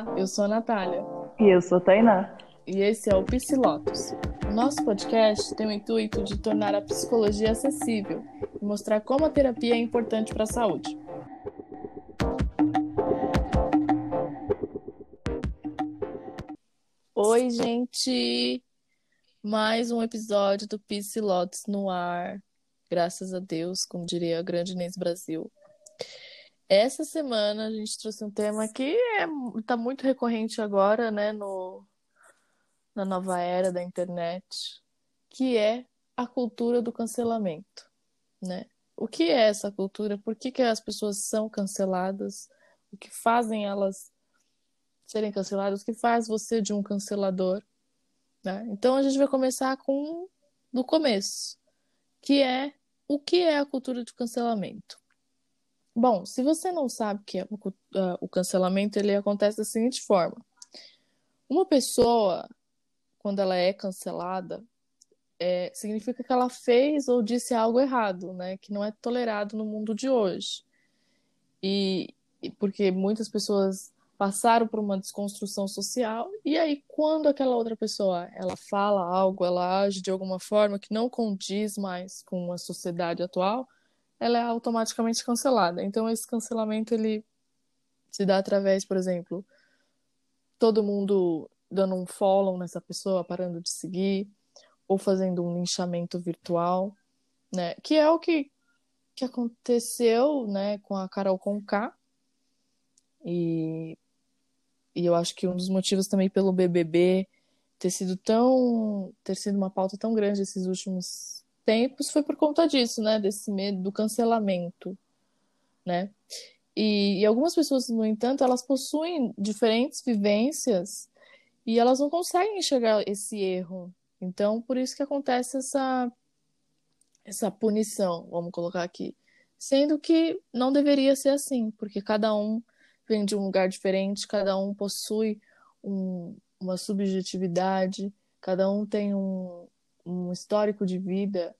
Olá, eu sou a Natália. E eu sou a Tainá. E esse é o Psilotos. Nosso podcast tem o intuito de tornar a psicologia acessível e mostrar como a terapia é importante para a saúde. Oi, gente! Mais um episódio do Psilotos no ar. Graças a Deus, como diria a grande Inês Brasil. Essa semana a gente trouxe um tema que está é, tá muito recorrente agora, né, no, na nova era da internet, que é a cultura do cancelamento, né? O que é essa cultura? Por que, que as pessoas são canceladas? O que fazem elas serem canceladas? O que faz você de um cancelador? Né? Então a gente vai começar com do começo, que é o que é a cultura do cancelamento. Bom, se você não sabe que é o, uh, o cancelamento, ele acontece da seguinte forma: uma pessoa, quando ela é cancelada, é, significa que ela fez ou disse algo errado, né? Que não é tolerado no mundo de hoje. E, e porque muitas pessoas passaram por uma desconstrução social e aí quando aquela outra pessoa ela fala algo, ela age de alguma forma que não condiz mais com a sociedade atual, ela é automaticamente cancelada. Então esse cancelamento ele se dá através, por exemplo, todo mundo dando um follow nessa pessoa, parando de seguir, ou fazendo um linchamento virtual, né? Que é o que, que aconteceu, né, com a Carol Conká. E, e eu acho que um dos motivos também pelo BBB ter sido tão ter sido uma pauta tão grande esses últimos tempos foi por conta disso, né? Desse medo do cancelamento, né? E, e, algumas pessoas, no entanto, elas possuem diferentes vivências e elas não conseguem enxergar esse erro. Então, por isso que acontece essa essa punição, vamos colocar aqui, sendo que não deveria ser assim, porque cada um vem de um lugar diferente, cada um possui um, uma subjetividade, cada um tem um, um histórico de vida.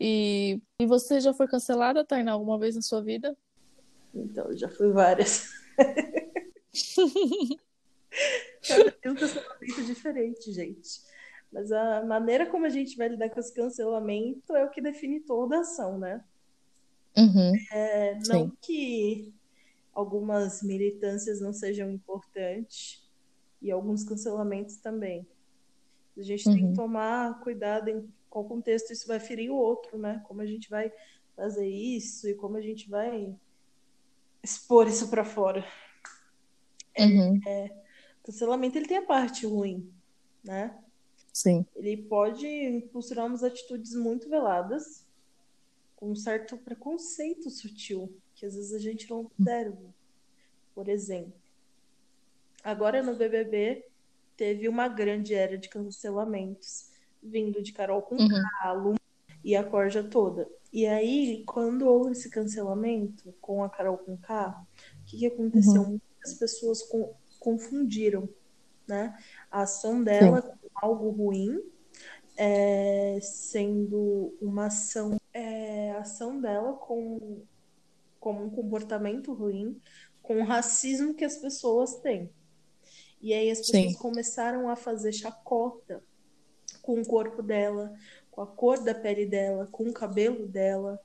E, e você já foi cancelada, Tainá, alguma vez na sua vida? Então, já fui várias. Cada um cancelamento diferente, gente. Mas a maneira como a gente vai lidar com esse cancelamento é o que define toda a ação, né? Uhum. É, não Sim. que algumas militâncias não sejam importantes e alguns cancelamentos também. A gente uhum. tem que uhum. tomar cuidado em qual contexto isso vai ferir o outro, né? Como a gente vai fazer isso e como a gente vai expor isso para fora. Uhum. É, cancelamento ele tem a parte ruim, né? Sim. Ele pode impulsionar umas atitudes muito veladas, com um certo preconceito sutil, que às vezes a gente não observa. Por exemplo, agora no BBB teve uma grande era de cancelamentos, vindo de Carol com uhum. Calo e a corja toda. E aí, quando houve esse cancelamento com a Carol com K, o que, que aconteceu? Uhum. Muitas pessoas com, confundiram né, a ação dela Sim. com algo ruim, é, sendo uma ação, é, ação dela com, com um comportamento ruim, com o racismo que as pessoas têm. E aí as pessoas Sim. começaram a fazer chacota com o corpo dela, com a cor da pele dela, com o cabelo dela,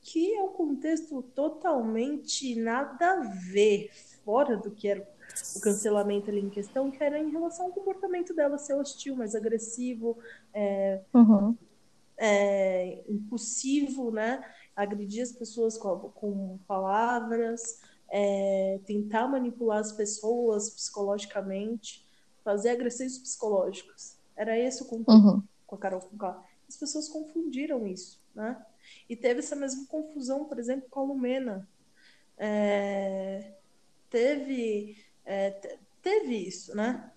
que é um contexto totalmente nada a ver, fora do que era o cancelamento ali em questão, que era em relação ao comportamento dela ser hostil, mais agressivo, é, uhum. é, impulsivo, né? Agredir as pessoas com, com palavras, é, tentar manipular as pessoas psicologicamente, fazer agressões psicológicas. Era esse o conteúdo uhum. com a Carol Conká. As pessoas confundiram isso, né? E teve essa mesma confusão, por exemplo, com a Lumena. É, teve, é, teve isso, né?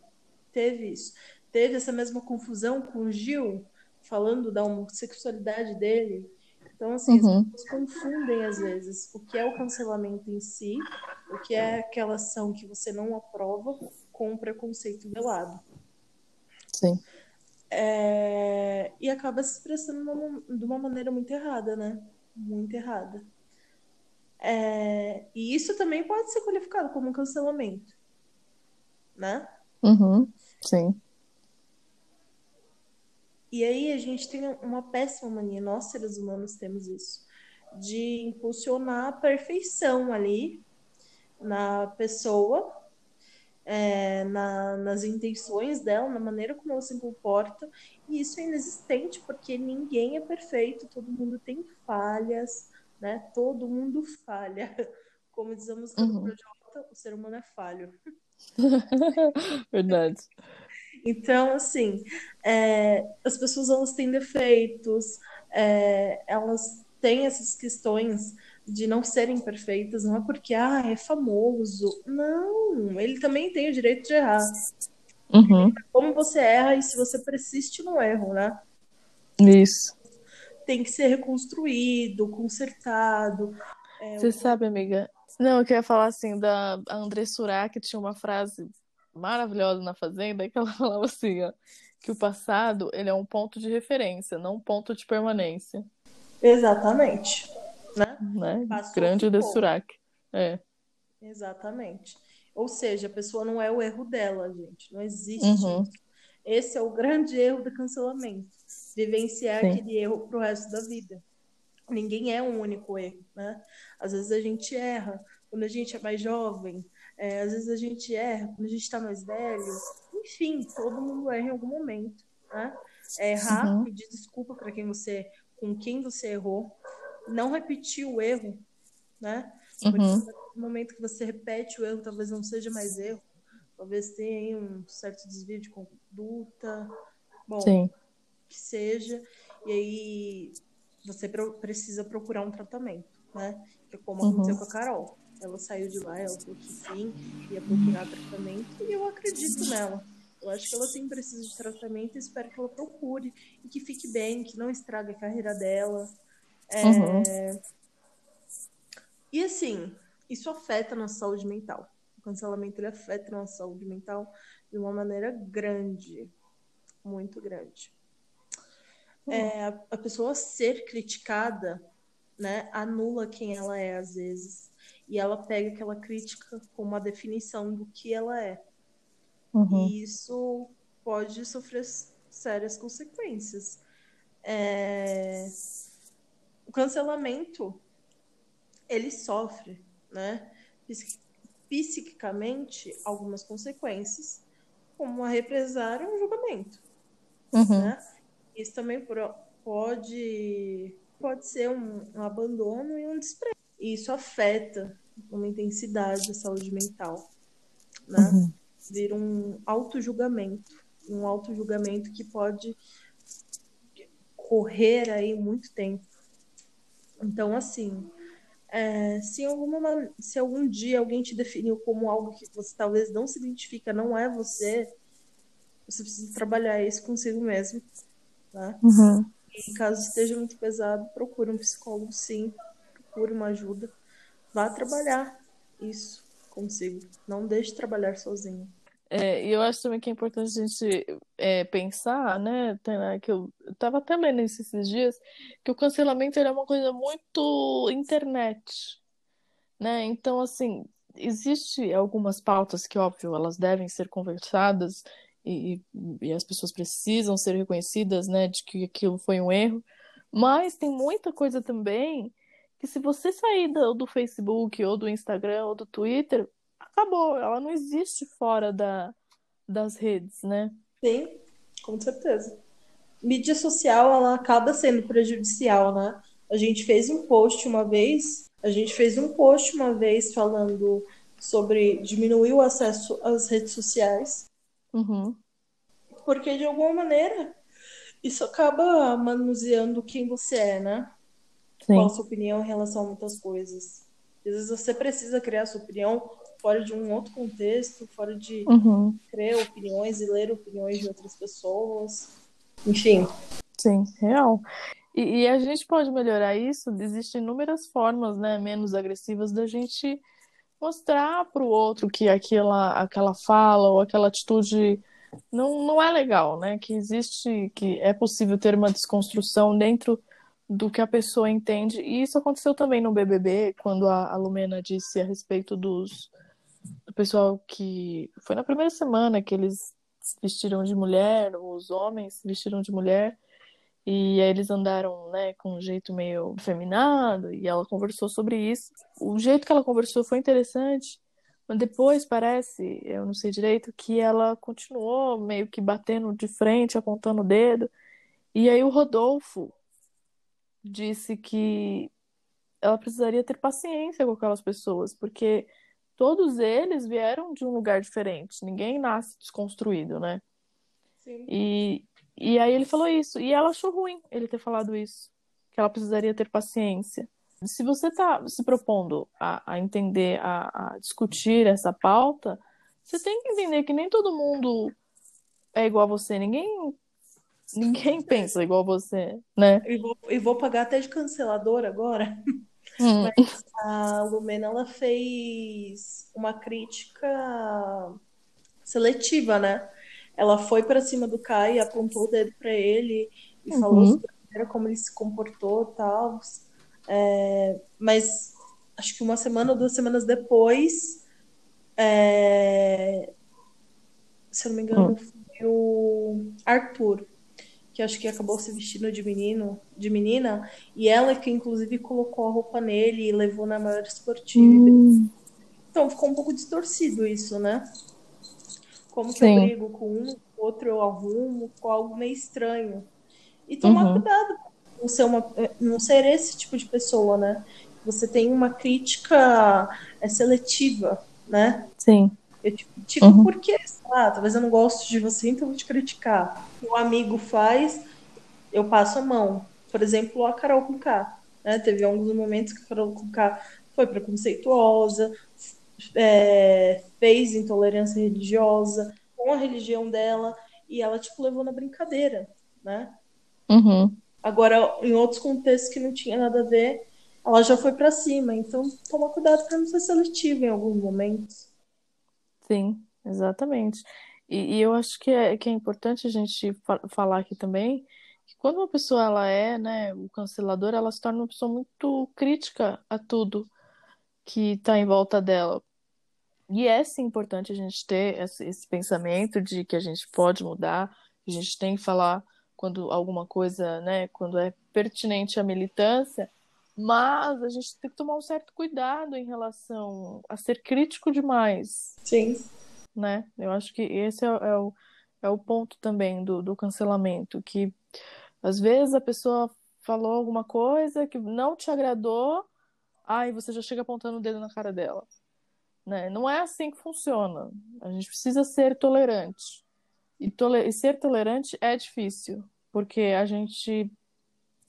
Teve isso. Teve essa mesma confusão com o Gil, falando da homossexualidade dele, então, assim, uhum. as pessoas confundem às vezes o que é o cancelamento em si, o que é aquela ação que você não aprova, com o preconceito velado. Sim. É... E acaba se expressando de uma maneira muito errada, né? Muito errada. É... E isso também pode ser qualificado como um cancelamento. né? Uhum. Sim. E aí a gente tem uma péssima mania, nós seres humanos temos isso, de impulsionar a perfeição ali na pessoa, é, na, nas intenções dela, na maneira como ela se comporta, e isso é inexistente, porque ninguém é perfeito, todo mundo tem falhas, né? Todo mundo falha. Como diz a música uhum. do Projota, o ser humano é falho. Verdade. Então, assim, é, as pessoas elas têm defeitos, é, elas têm essas questões de não serem perfeitas, não é porque ah, é famoso. Não, ele também tem o direito de errar. Uhum. Como você erra e se você persiste no erro, né? Isso. Tem que ser reconstruído, consertado. É, você sabe, amiga? Não, eu queria falar assim da André Surak, que tinha uma frase maravilhosa na Fazenda, que ela falava assim, ó, que o passado ele é um ponto de referência, não um ponto de permanência. Exatamente. Né? né? Grande de Surak. É. Exatamente. Ou seja, a pessoa não é o erro dela, gente. Não existe. Uhum. Esse é o grande erro do cancelamento. Vivenciar Sim. aquele erro pro resto da vida. Ninguém é um único erro, né? Às vezes a gente erra quando a gente é mais jovem, é, às vezes a gente erra quando a gente está mais velho. Enfim, todo mundo erra em algum momento, né? É errar, uhum. pedir desculpa para quem você, com quem você errou, não repetir o erro, né? Uhum. no momento que você repete o erro, talvez não seja mais erro, talvez tenha um certo desvio de conduta, bom, Sim. que seja, e aí você precisa procurar um tratamento, né? Que é como aconteceu uhum. com a Carol. Ela saiu de lá, ela falou que sim, ia procurar tratamento, e eu acredito nela. Eu acho que ela tem preciso de tratamento e espero que ela procure e que fique bem, que não estrague a carreira dela. É... Uhum. E assim, isso afeta a nossa saúde mental. O cancelamento ele afeta a nossa saúde mental de uma maneira grande, muito grande. Uhum. É, a, a pessoa ser criticada né, anula quem ela é às vezes e ela pega aquela crítica como uma definição do que ela é. Uhum. E isso pode sofrer sérias consequências. É... O cancelamento ele sofre, né, psiquicamente algumas consequências, como uma represária e um julgamento. Uhum. Né? Isso também pode pode ser um, um abandono e um desprezo. E isso afeta uma intensidade a saúde mental, né? Uhum. Vira um auto-julgamento, um auto-julgamento que pode correr aí muito tempo. Então, assim, é, se, alguma, se algum dia alguém te definiu como algo que você talvez não se identifica, não é você, você precisa trabalhar isso consigo mesmo. Né? Uhum. E caso esteja muito pesado, procure um psicólogo, sim, procure uma ajuda. Vá trabalhar isso consigo. Não deixe de trabalhar sozinho. É, e eu acho também que é importante a gente é, pensar, né, que eu estava até lendo esses dias, que o cancelamento é uma coisa muito internet, né? Então, assim, existe algumas pautas que, óbvio, elas devem ser conversadas e, e as pessoas precisam ser reconhecidas, né, de que aquilo foi um erro, mas tem muita coisa também que se você sair do, do Facebook ou do Instagram ou do Twitter, acabou, ela não existe fora da, das redes, né? Sim, com certeza. Mídia social, ela acaba sendo prejudicial, né? A gente fez um post uma vez, a gente fez um post uma vez falando sobre diminuir o acesso às redes sociais. Uhum. Porque, de alguma maneira, isso acaba manuseando quem você é, né? Sim. Qual a sua opinião em relação a muitas coisas. Às vezes você precisa criar sua opinião fora de um outro contexto, fora de uhum. criar opiniões e ler opiniões de outras pessoas. Enfim. Sim, real. E, e, a gente pode melhorar isso. Existem inúmeras formas, né, menos agressivas da gente mostrar para o outro que aquela, aquela fala ou aquela atitude não, não é legal, né? Que existe, que é possível ter uma desconstrução dentro do que a pessoa entende. E isso aconteceu também no BBB, quando a, a Lumena disse a respeito dos pessoal que foi na primeira semana que eles se vestiram de mulher, os homens se vestiram de mulher. E aí eles andaram, né, com um jeito meio feminado, e ela conversou sobre isso. O jeito que ela conversou foi interessante, mas depois parece, eu não sei direito, que ela continuou meio que batendo de frente, apontando o dedo. E aí o Rodolfo disse que ela precisaria ter paciência com aquelas pessoas, porque todos eles vieram de um lugar diferente. Ninguém nasce desconstruído, né? Sim. E, e aí ele falou isso. E ela achou ruim ele ter falado isso. Que ela precisaria ter paciência. Se você está se propondo a, a entender, a, a, discutir essa pauta, você tem que entender que nem todo mundo é igual a você. Ninguém, ninguém pensa igual você, né? E vou, e vou pagar até de canceladora agora. Hum. Mas a Lumena, ela fez uma crítica seletiva, né? ela foi para cima do Kai, apontou o dedo para ele e uhum. falou sobre a maneira como ele se comportou tal. É, mas acho que uma semana ou duas semanas depois, é, se eu não me engano, uhum. foi o Arthur, que acho que acabou se vestindo de menino, de menina, e ela que inclusive colocou a roupa nele e levou na maior esportiva. Uhum. Então ficou um pouco distorcido isso, né? Como que Sim. eu brigo com um, outro eu arrumo, com algo meio estranho. E tomar uhum. cuidado não ser, uma, não ser esse tipo de pessoa, né? Você tem uma crítica é, seletiva, né? Sim. Eu, tipo, tipo uhum. porque, ah, talvez eu não gosto de você, então eu vou te criticar. O amigo faz, eu passo a mão. Por exemplo, a Carol com K. Né? Teve alguns momentos que a Carol com K foi preconceituosa, é, fez intolerância religiosa com a religião dela e ela tipo levou na brincadeira, né? Uhum. Agora, em outros contextos que não tinha nada a ver, ela já foi para cima. Então, toma cuidado para não ser seletiva em alguns momentos. Sim, exatamente. E, e, eu acho que é, que é importante a gente fa falar aqui também que quando uma pessoa ela é, né, o cancelador, ela se torna uma pessoa muito crítica a tudo que está em volta dela. E é sim importante a gente ter esse, esse pensamento de que a gente pode mudar, que a gente tem que falar quando alguma coisa, né, quando é pertinente à militância, mas a gente tem que tomar um certo cuidado em relação a ser crítico demais. Sim. Né? Eu acho que esse é, é o, é o ponto também do, do cancelamento, que às vezes a pessoa falou alguma coisa que não te agradou, aí você já chega apontando o dedo na cara dela. Né? Não é assim que funciona. A gente precisa ser tolerante. E, toler e ser tolerante é difícil, porque a gente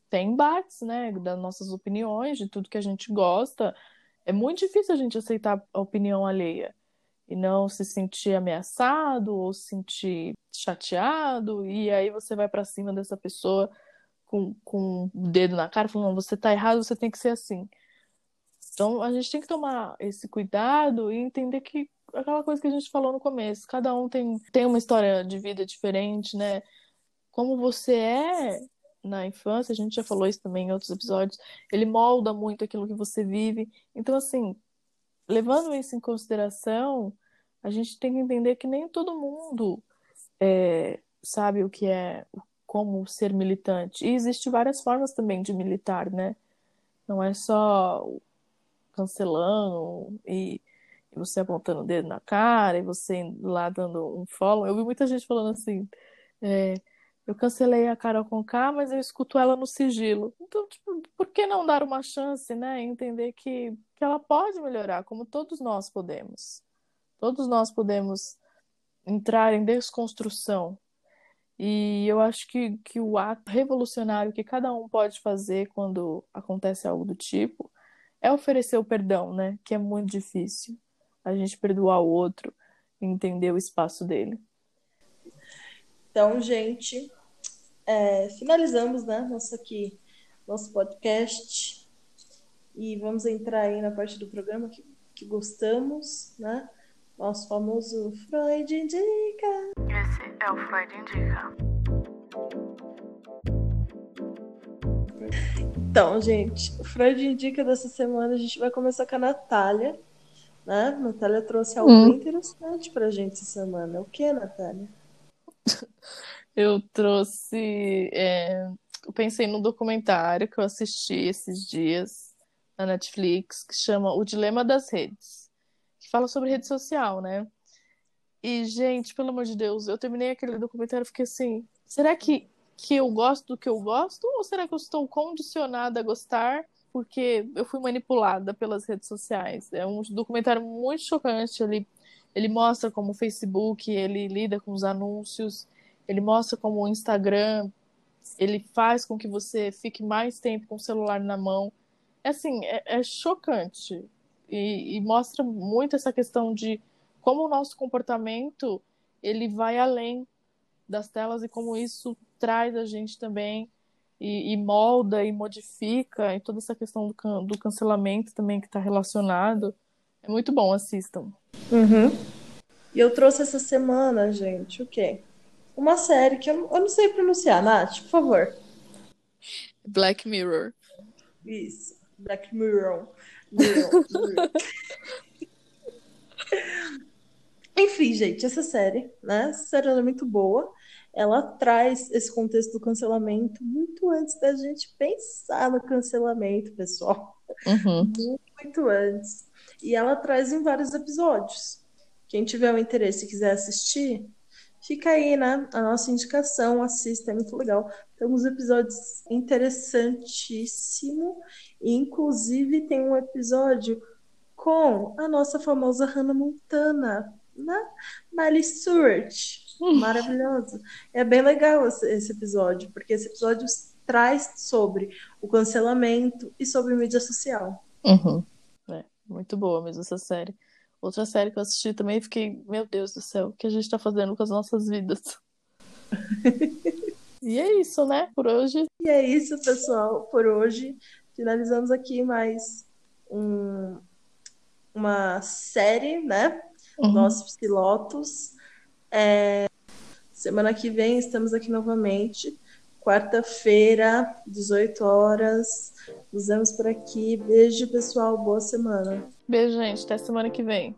tem embates, né, das nossas opiniões, de tudo que a gente gosta. É muito difícil a gente aceitar a opinião alheia e não se sentir ameaçado ou se sentir chateado, e aí você vai para cima dessa pessoa com, com o dedo na cara, falando: você tá errado, você tem que ser assim. Então a gente tem que tomar esse cuidado e entender que aquela coisa que a gente falou no começo, cada um tem, tem uma história de vida diferente, né? Como você é na infância, a gente já falou isso também em outros episódios, ele molda muito aquilo que você vive. Então, assim, levando isso em consideração, a gente tem que entender que nem todo mundo é, sabe o que é como ser militante. E existe várias formas também de militar, né? Não é só cancelando e, você apontando o dedo na cara e você lá dando um follow. Eu vi muita gente falando assim. É, eu cancelei a Carol com K, mas eu escuto ela no sigilo. Então, tipo, por que não dar uma chance, né? Entender que, que ela pode melhorar, como todos nós podemos. Todos nós podemos entrar em desconstrução. E eu acho que, que o ato revolucionário que cada um pode fazer quando acontece algo do tipo é oferecer o perdão, né? Que é muito difícil. A gente perdoar o outro e entender o espaço dele. Então, gente, é, finalizamos, né? Nosso aqui, nosso podcast. E vamos entrar aí na parte do programa que, que gostamos, né? Nosso famoso Freud Indica. Esse é o Freud Indica. Então, gente, o Freud indica dessa semana, a gente vai começar com a Natália. né? Natália trouxe algo hum. interessante pra gente essa semana. O que, Natália? Eu trouxe. É... Eu pensei num documentário que eu assisti esses dias na Netflix que chama O Dilema das Redes, fala sobre rede social, né? E, gente, pelo amor de Deus, eu terminei aquele documentário e fiquei assim: será que, que eu gosto do que eu gosto? Ou será que eu estou condicionada a gostar porque eu fui manipulada pelas redes sociais? É um documentário muito chocante. Ele, ele mostra como o Facebook ele lida com os anúncios, ele mostra como o Instagram ele faz com que você fique mais tempo com o celular na mão. É assim, é, é chocante. E, e mostra muito essa questão de como o nosso comportamento ele vai além das telas e como isso traz a gente também e, e molda e modifica e toda essa questão do, can, do cancelamento também que está relacionado. É muito bom, assistam. Uhum. E eu trouxe essa semana, gente, o quê? Uma série que eu, eu não sei pronunciar, Nath, por favor. Black Mirror. Isso, Black Mirror. Mirror. Mirror. Enfim, gente, essa série, né? Essa série é muito boa. Ela traz esse contexto do cancelamento muito antes da gente pensar no cancelamento, pessoal. Uhum. Muito, muito antes. E ela traz em vários episódios. Quem tiver o interesse e quiser assistir, fica aí, né? A nossa indicação, assista, é muito legal. Tem uns episódios interessantíssimos. Inclusive, tem um episódio com a nossa famosa Hannah Montana né? Miley Stewart. Maravilhoso. É bem legal esse, episódio, porque esse episódio traz sobre o cancelamento e sobre mídia social. Uhum. É, muito boa mesmo essa série. Outra série que eu assisti também fiquei, meu Deus do céu, o que a gente tá fazendo com as nossas vidas? e é isso, né, por hoje. E é isso, pessoal, por hoje. Finalizamos aqui mais um, uma série, né? uhum. nossos pilotos. É, semana que vem estamos aqui novamente. Quarta-feira, 18 horas. Nos vemos por aqui. Beijo, pessoal. Boa semana. Beijo, gente. Até semana que vem.